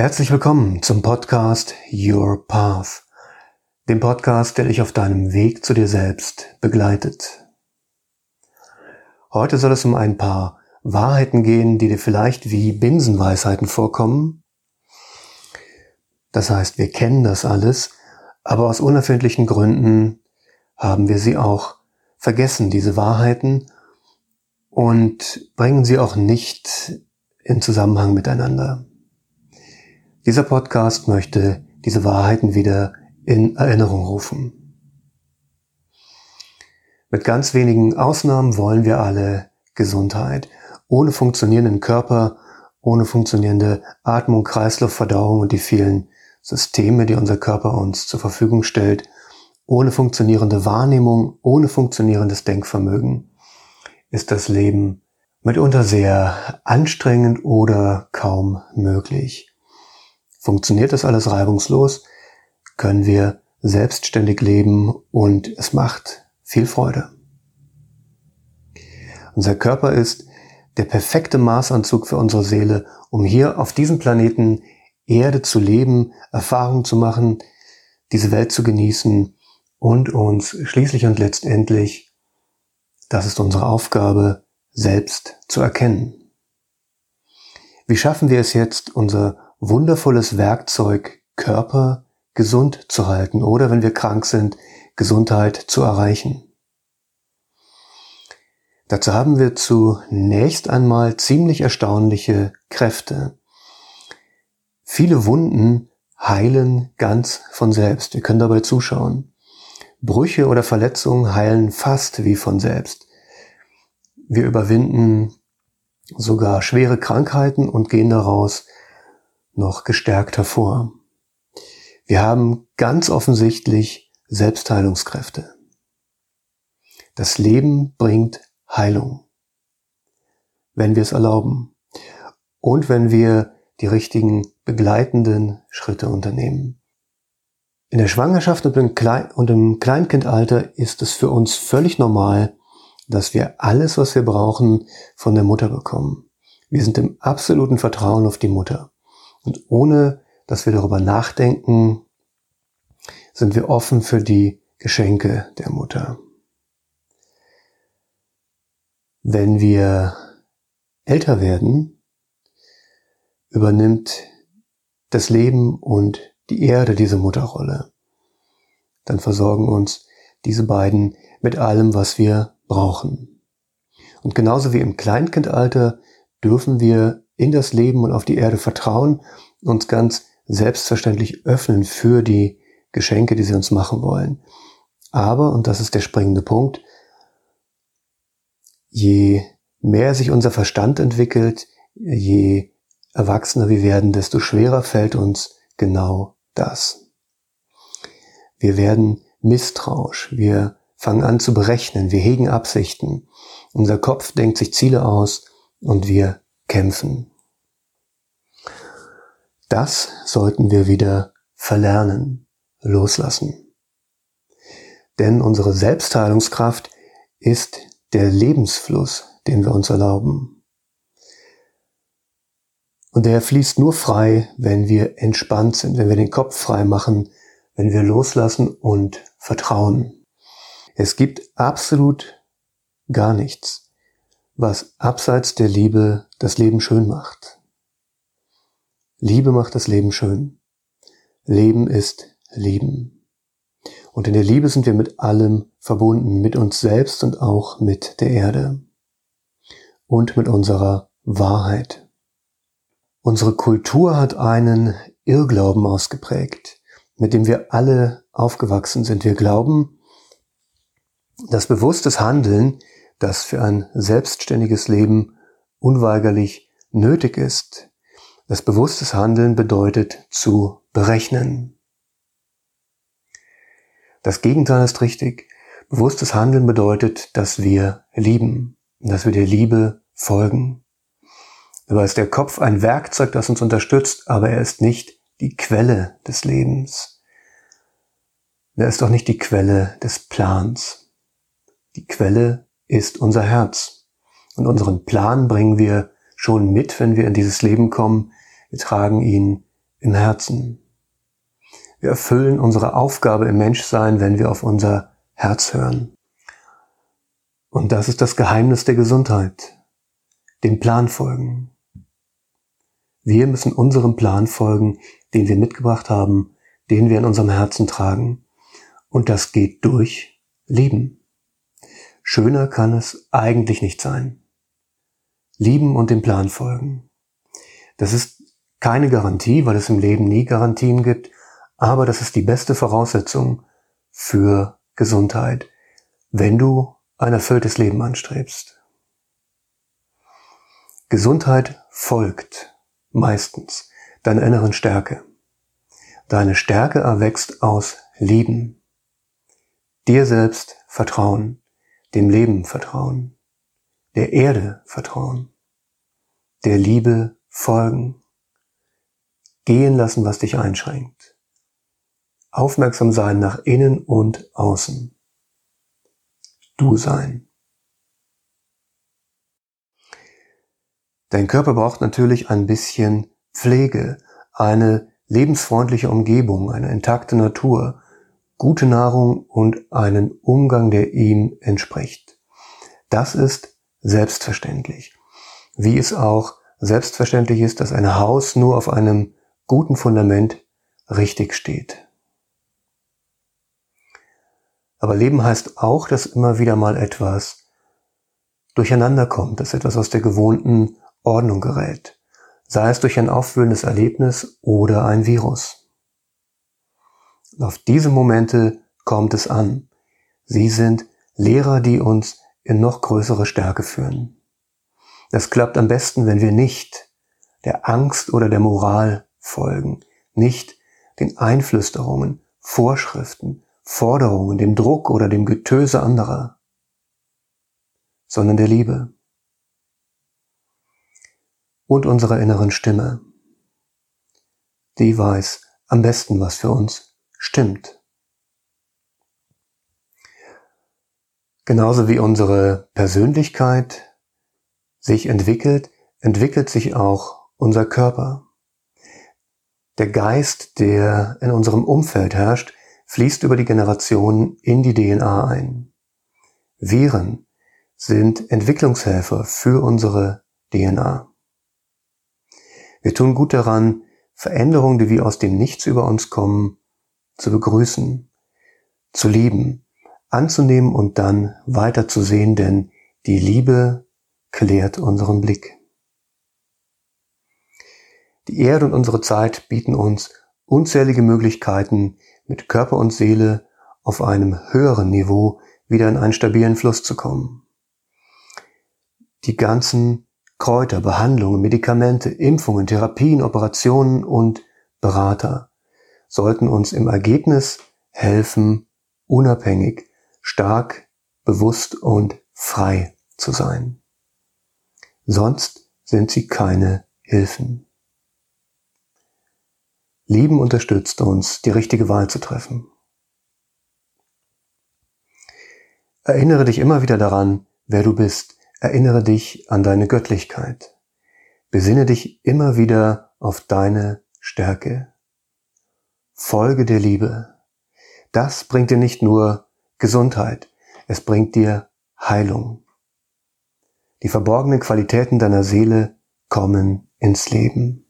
Herzlich willkommen zum Podcast Your Path, dem Podcast, der dich auf deinem Weg zu dir selbst begleitet. Heute soll es um ein paar Wahrheiten gehen, die dir vielleicht wie Binsenweisheiten vorkommen. Das heißt, wir kennen das alles, aber aus unerfindlichen Gründen haben wir sie auch vergessen, diese Wahrheiten, und bringen sie auch nicht in Zusammenhang miteinander. Dieser Podcast möchte diese Wahrheiten wieder in Erinnerung rufen. Mit ganz wenigen Ausnahmen wollen wir alle Gesundheit. Ohne funktionierenden Körper, ohne funktionierende Atmung, Kreislauf, Verdauung und die vielen Systeme, die unser Körper uns zur Verfügung stellt, ohne funktionierende Wahrnehmung, ohne funktionierendes Denkvermögen ist das Leben mitunter sehr anstrengend oder kaum möglich. Funktioniert das alles reibungslos, können wir selbstständig leben und es macht viel Freude. Unser Körper ist der perfekte Maßanzug für unsere Seele, um hier auf diesem Planeten Erde zu leben, Erfahrungen zu machen, diese Welt zu genießen und uns schließlich und letztendlich, das ist unsere Aufgabe, selbst zu erkennen. Wie schaffen wir es jetzt, unser wundervolles Werkzeug Körper gesund zu halten oder wenn wir krank sind, Gesundheit zu erreichen? Dazu haben wir zunächst einmal ziemlich erstaunliche Kräfte. Viele Wunden heilen ganz von selbst. Wir können dabei zuschauen. Brüche oder Verletzungen heilen fast wie von selbst. Wir überwinden sogar schwere Krankheiten und gehen daraus noch gestärkt hervor. Wir haben ganz offensichtlich Selbstheilungskräfte. Das Leben bringt Heilung, wenn wir es erlauben und wenn wir die richtigen begleitenden Schritte unternehmen. In der Schwangerschaft und im, Kleinkindalter ist es für uns völlig normal, dass wir alles, was wir brauchen, von der Mutter bekommen. Wir sind im absoluten Vertrauen auf die Mutter. Und ohne, dass wir darüber nachdenken, sind wir offen für die Geschenke der Mutter. Wenn wir älter werden, übernimmt das Leben und die Erde diese Mutterrolle. Dann versorgen uns diese beiden mit allem, was wir brauchen. Und genauso wie im Kleinkindalter dürfen wir in das Leben und auf die Erde vertrauen, uns ganz selbstverständlich öffnen für die Geschenke, die sie uns machen wollen. Aber, und das ist der springende Punkt, je mehr sich unser Verstand entwickelt, je erwachsener wir werden, desto schwerer fällt uns genau das. Wir werden misstrauisch, wir fangen an zu berechnen, wir hegen Absichten, unser Kopf denkt sich Ziele aus und wir kämpfen. Das sollten wir wieder verlernen, loslassen. Denn unsere Selbstheilungskraft ist der Lebensfluss, den wir uns erlauben. Und der fließt nur frei, wenn wir entspannt sind, wenn wir den Kopf frei machen, wenn wir loslassen und vertrauen. Es gibt absolut gar nichts, was abseits der Liebe das Leben schön macht. Liebe macht das Leben schön. Leben ist Leben. Und in der Liebe sind wir mit allem verbunden, mit uns selbst und auch mit der Erde und mit unserer Wahrheit. Unsere Kultur hat einen Irrglauben ausgeprägt, mit dem wir alle aufgewachsen sind. Wir glauben, dass bewusstes Handeln, das für ein selbstständiges Leben unweigerlich nötig ist, das bewusstes Handeln bedeutet zu berechnen, das Gegenteil ist richtig. Bewusstes Handeln bedeutet, dass wir lieben, dass wir der Liebe folgen. Dabei ist der Kopf ein Werkzeug, das uns unterstützt, aber er ist nicht die Quelle des Lebens. Er ist auch nicht die Quelle des Plans. Die Quelle ist unser Herz. Und unseren Plan bringen wir schon mit, wenn wir in dieses Leben kommen. Wir tragen ihn im Herzen. Wir erfüllen unsere Aufgabe im Menschsein, wenn wir auf unser Herz hören. Und das ist das Geheimnis der Gesundheit. Dem Plan folgen. Wir müssen unserem Plan folgen, den wir mitgebracht haben, den wir in unserem Herzen tragen. Und das geht durch Lieben. Schöner kann es eigentlich nicht sein. Lieben und dem Plan folgen. Das ist keine Garantie, weil es im Leben nie Garantien gibt, aber das ist die beste Voraussetzung für Gesundheit, wenn du ein erfülltes Leben anstrebst. Gesundheit folgt meistens deiner inneren Stärke. Deine Stärke erwächst aus Lieben, dir selbst Vertrauen, dem Leben Vertrauen, der Erde Vertrauen, der Liebe folgen, gehen lassen, was dich einschränkt, aufmerksam sein nach innen und außen, du sein. Dein Körper braucht natürlich ein bisschen Pflege, eine lebensfreundliche Umgebung, eine intakte Natur, gute Nahrung und einen Umgang, der ihm entspricht. Das ist selbstverständlich. Wie es auch selbstverständlich ist, dass ein Haus nur auf einem guten Fundament richtig steht. Aber Leben heißt auch, dass immer wieder mal etwas durcheinander kommt, dass etwas aus der gewohnten Ordnung gerät sei es durch ein aufwühlendes Erlebnis oder ein Virus. Auf diese Momente kommt es an. Sie sind Lehrer, die uns in noch größere Stärke führen. Das klappt am besten, wenn wir nicht der Angst oder der Moral folgen, nicht den Einflüsterungen, Vorschriften, Forderungen, dem Druck oder dem Getöse anderer, sondern der Liebe und unserer inneren Stimme. Die weiß am besten, was für uns stimmt. Genauso wie unsere Persönlichkeit sich entwickelt, entwickelt sich auch unser Körper. Der Geist, der in unserem Umfeld herrscht, fließt über die Generationen in die DNA ein. Viren sind Entwicklungshelfer für unsere DNA. Wir tun gut daran, Veränderungen, die wie aus dem Nichts über uns kommen, zu begrüßen, zu lieben, anzunehmen und dann weiterzusehen, denn die Liebe klärt unseren Blick. Die Erde und unsere Zeit bieten uns unzählige Möglichkeiten, mit Körper und Seele auf einem höheren Niveau wieder in einen stabilen Fluss zu kommen. Die ganzen Kräuter, Behandlungen, Medikamente, Impfungen, Therapien, Operationen und Berater sollten uns im Ergebnis helfen, unabhängig, stark, bewusst und frei zu sein. Sonst sind sie keine Hilfen. Lieben unterstützt uns, die richtige Wahl zu treffen. Erinnere dich immer wieder daran, wer du bist, Erinnere dich an deine Göttlichkeit. Besinne dich immer wieder auf deine Stärke. Folge der Liebe. Das bringt dir nicht nur Gesundheit, es bringt dir Heilung. Die verborgenen Qualitäten deiner Seele kommen ins Leben.